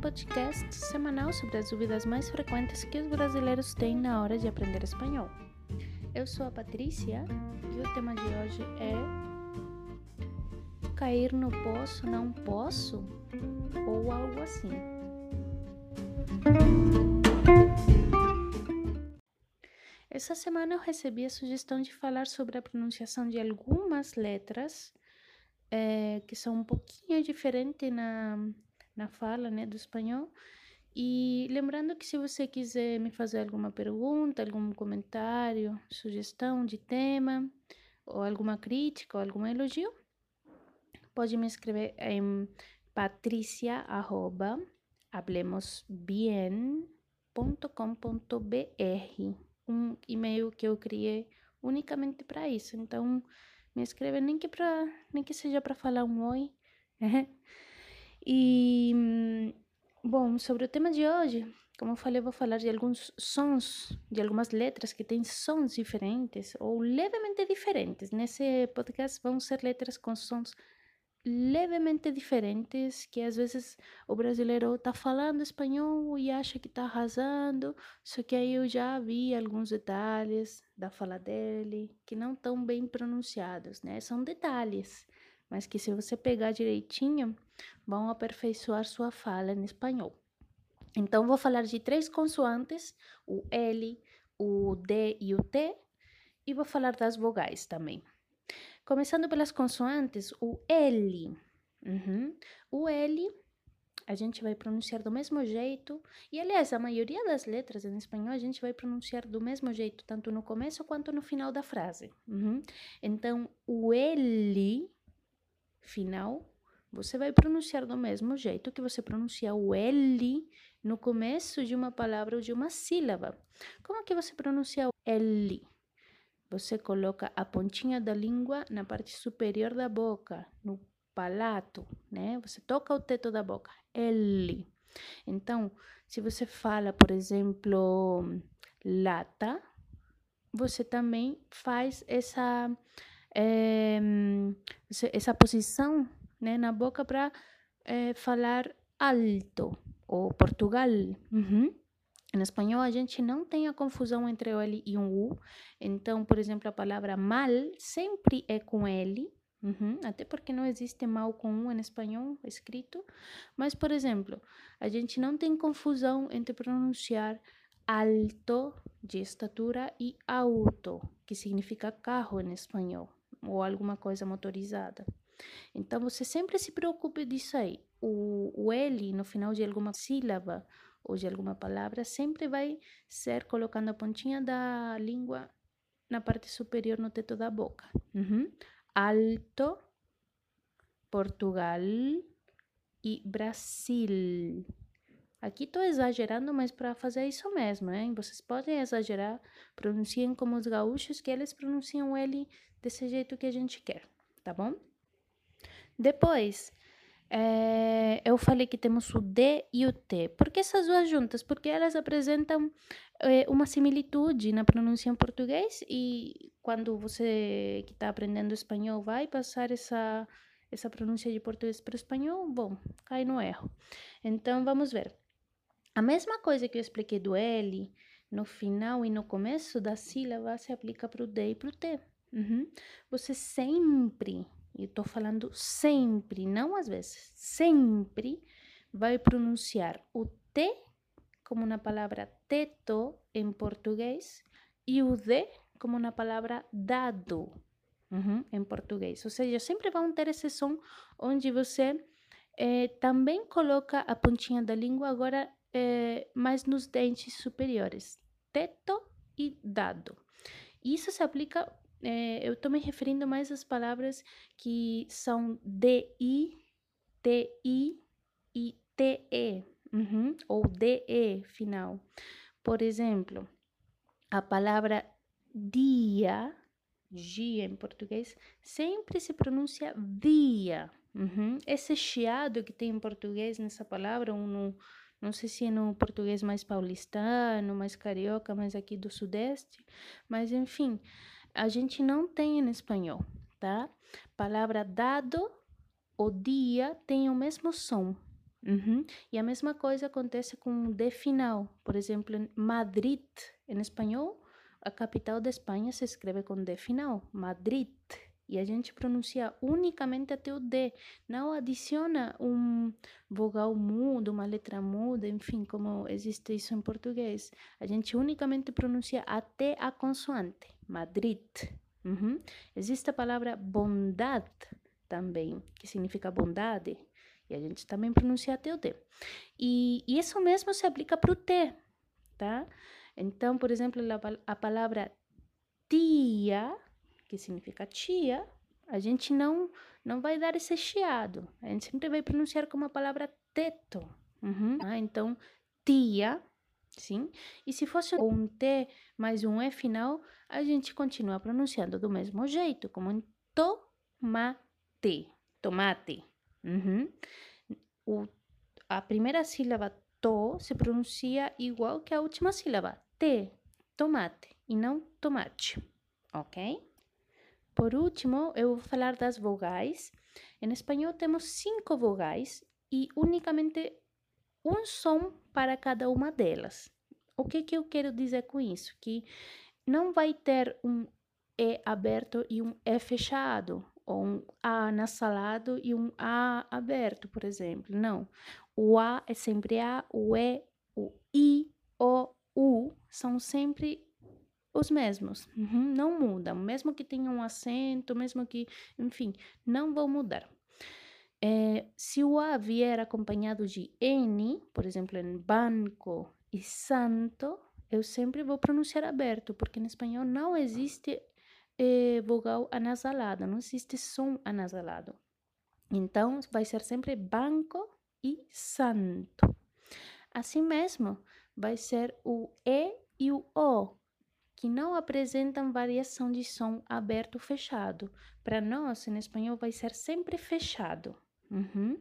podcast semanal sobre as dúvidas mais frequentes que os brasileiros têm na hora de aprender espanhol. Eu sou a Patrícia e o tema de hoje é cair no poço não posso ou algo assim. Essa semana eu recebi a sugestão de falar sobre a pronunciação de algumas letras é, que são um pouquinho diferentes na, na fala né, do espanhol. E lembrando que se você quiser me fazer alguma pergunta, algum comentário, sugestão de tema, ou alguma crítica, ou algum elogio, pode me escrever em patricia.hablemosbien.com.br um e-mail que eu criei unicamente para isso. Então, me escreve nem que, pra, nem que seja para falar um oi. E, bom, sobre o tema de hoje, como eu falei, eu vou falar de alguns sons, de algumas letras que têm sons diferentes ou levemente diferentes. Nesse podcast vão ser letras com sons levemente diferentes, que às vezes o brasileiro está falando espanhol e acha que está arrasando, só que aí eu já vi alguns detalhes da fala dele que não estão bem pronunciados, né? São detalhes, mas que se você pegar direitinho, vão aperfeiçoar sua fala em espanhol. Então, vou falar de três consoantes, o L, o D e o T, e vou falar das vogais também. Começando pelas consoantes, o L. Uhum. O L a gente vai pronunciar do mesmo jeito. E, aliás, a maioria das letras em espanhol a gente vai pronunciar do mesmo jeito, tanto no começo quanto no final da frase. Uhum. Então, o L final, você vai pronunciar do mesmo jeito que você pronuncia o L no começo de uma palavra ou de uma sílaba. Como que você pronuncia o L? Você coloca a pontinha da língua na parte superior da boca, no palato, né? Você toca o teto da boca. L. Então, se você fala, por exemplo, lata, você também faz essa é, essa posição né, na boca para é, falar alto ou Portugal. Uhum. Em espanhol, a gente não tem a confusão entre o L e um U. Então, por exemplo, a palavra mal sempre é com L, uhum, até porque não existe mal com U em espanhol escrito. Mas, por exemplo, a gente não tem confusão entre pronunciar alto, de estatura, e auto, que significa carro em espanhol, ou alguma coisa motorizada. Então, você sempre se preocupe disso aí. O, o L no final de alguma sílaba ou de alguma palavra, sempre vai ser colocando a pontinha da língua na parte superior no teto da boca. Uhum. Alto, Portugal e Brasil. Aqui estou exagerando, mas para fazer isso mesmo, hein? Vocês podem exagerar, pronunciem como os gaúchos, que eles pronunciam L desse jeito que a gente quer, tá bom? Depois, é, eu falei que temos o D e o T. Por que essas duas juntas? Porque elas apresentam é, uma similitude na pronúncia em português e quando você que está aprendendo espanhol vai passar essa, essa pronúncia de português para o espanhol, bom, cai no erro. Então, vamos ver. A mesma coisa que eu expliquei do L, no final e no começo da sílaba, se aplica para o D e para o T. Uhum. Você sempre e estou falando sempre, não às vezes, sempre vai pronunciar o T como na palavra teto em português e o D como na palavra dado uhum, em português. Ou seja, sempre vão ter esse som onde você eh, também coloca a pontinha da língua agora eh, mais nos dentes superiores. Teto e dado. Isso se aplica é, eu estou me referindo mais às palavras que são DI, TI e TE, uhum, ou DE final. Por exemplo, a palavra dia, dia em português, sempre se pronuncia dia. Uhum. Esse chiado que tem em português nessa palavra, um, no, não sei se é no português mais paulistano, mais carioca, mais aqui do sudeste, mas enfim, a gente não tem em espanhol, tá? Palavra dado, o dia tem o mesmo som. Uhum. E a mesma coisa acontece com o D final. Por exemplo, em Madrid, em espanhol, a capital da Espanha se escreve com D final, Madrid. E a gente pronuncia unicamente até o D, não adiciona um vogal mudo, uma letra muda, enfim, como existe isso em português. A gente unicamente pronuncia até a consoante, Madrid. Uhum. Existe a palavra bondade também, que significa bondade, e a gente também pronuncia até o D. E, e isso mesmo se aplica para o T, tá? Então, por exemplo, a, a palavra tia, que significa tia, a gente não não vai dar esse chiado. A gente sempre vai pronunciar como a palavra teto. Uhum. Ah, então, tia, sim? E se fosse um T mais um E final, a gente continua pronunciando do mesmo jeito, como em tomate. Tomate. Uhum. O, a primeira sílaba to se pronuncia igual que a última sílaba, T, tomate, e não tomate, ok? Por último, eu vou falar das vogais. Em espanhol temos cinco vogais e unicamente um som para cada uma delas. O que, que eu quero dizer com isso? Que não vai ter um E aberto e um E fechado, ou um A nasalado e um A aberto, por exemplo. Não. O A é sempre A, o E, o I, o U são sempre os mesmos. Uhum, não mudam. Mesmo que tenham um acento, mesmo que. Enfim, não vão mudar. É, se o A vier acompanhado de N, por exemplo, em banco e santo, eu sempre vou pronunciar aberto, porque em espanhol não existe eh, vogal anasalada, não existe som anasalado. Então, vai ser sempre banco e santo. Assim mesmo, vai ser o E e o O, que não apresentam variação de som aberto ou fechado. Para nós, em espanhol, vai ser sempre fechado. Uhum.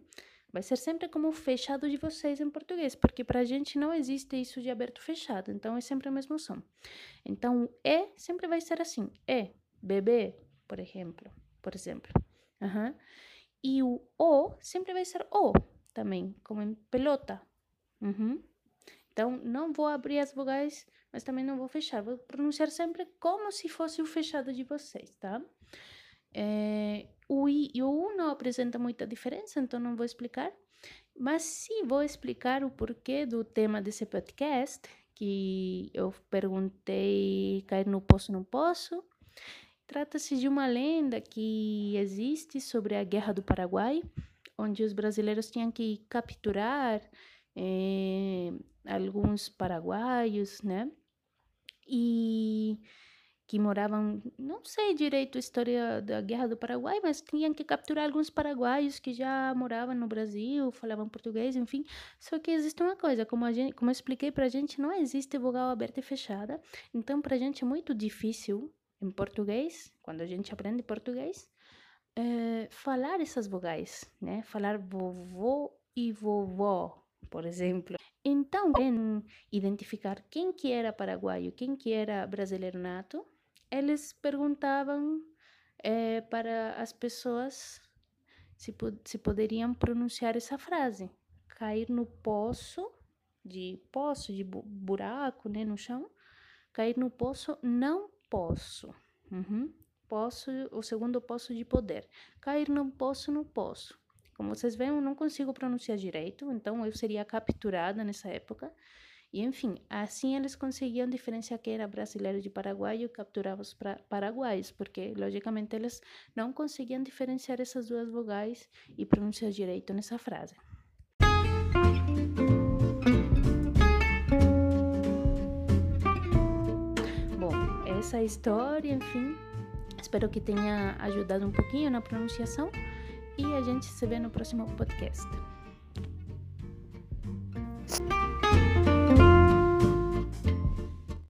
Vai ser sempre como fechado de vocês em português, porque para a gente não existe isso de aberto fechado, então é sempre o mesmo som. Então, o E sempre vai ser assim, E, bebê, por exemplo, por exemplo. Uhum. E o O sempre vai ser O também, como em pelota. Uhum. Então, não vou abrir as vogais, mas também não vou fechar. Vou pronunciar sempre como se fosse o fechado de vocês, tá? É, o I e o U não apresentam muita diferença, então não vou explicar. Mas sim vou explicar o porquê do tema desse podcast, que eu perguntei cair no poço, não posso. Trata-se de uma lenda que existe sobre a Guerra do Paraguai, onde os brasileiros tinham que capturar eh, alguns paraguaios, né? E que moravam, não sei direito a história da Guerra do Paraguai, mas tinham que capturar alguns paraguaios que já moravam no Brasil, falavam português, enfim. Só que existe uma coisa, como, a gente, como eu expliquei pra gente, não existe vogal aberta e fechada. Então, pra gente é muito difícil em português, quando a gente aprende português, é, falar essas vogais, né? Falar vovô e vovó, por exemplo. Então, identificar quem que era paraguaio, quem que era brasileiro nato, eles perguntavam é, para as pessoas se, se poderiam pronunciar essa frase. Cair no poço, de poço, de buraco, né, no chão. Cair no poço não posso. Uhum. Posso, o segundo poço de poder. Cair no poço, no poço. Como vocês veem, eu não consigo pronunciar direito, então eu seria capturada nessa época. E enfim, assim eles conseguiam diferenciar quem era brasileiro de paraguaio e capturavam os paraguaios, porque logicamente eles não conseguiam diferenciar essas duas vogais e pronunciar direito nessa frase. essa é história, enfim. Espero que tenha ajudado um pouquinho na pronunciação e a gente se vê no próximo podcast.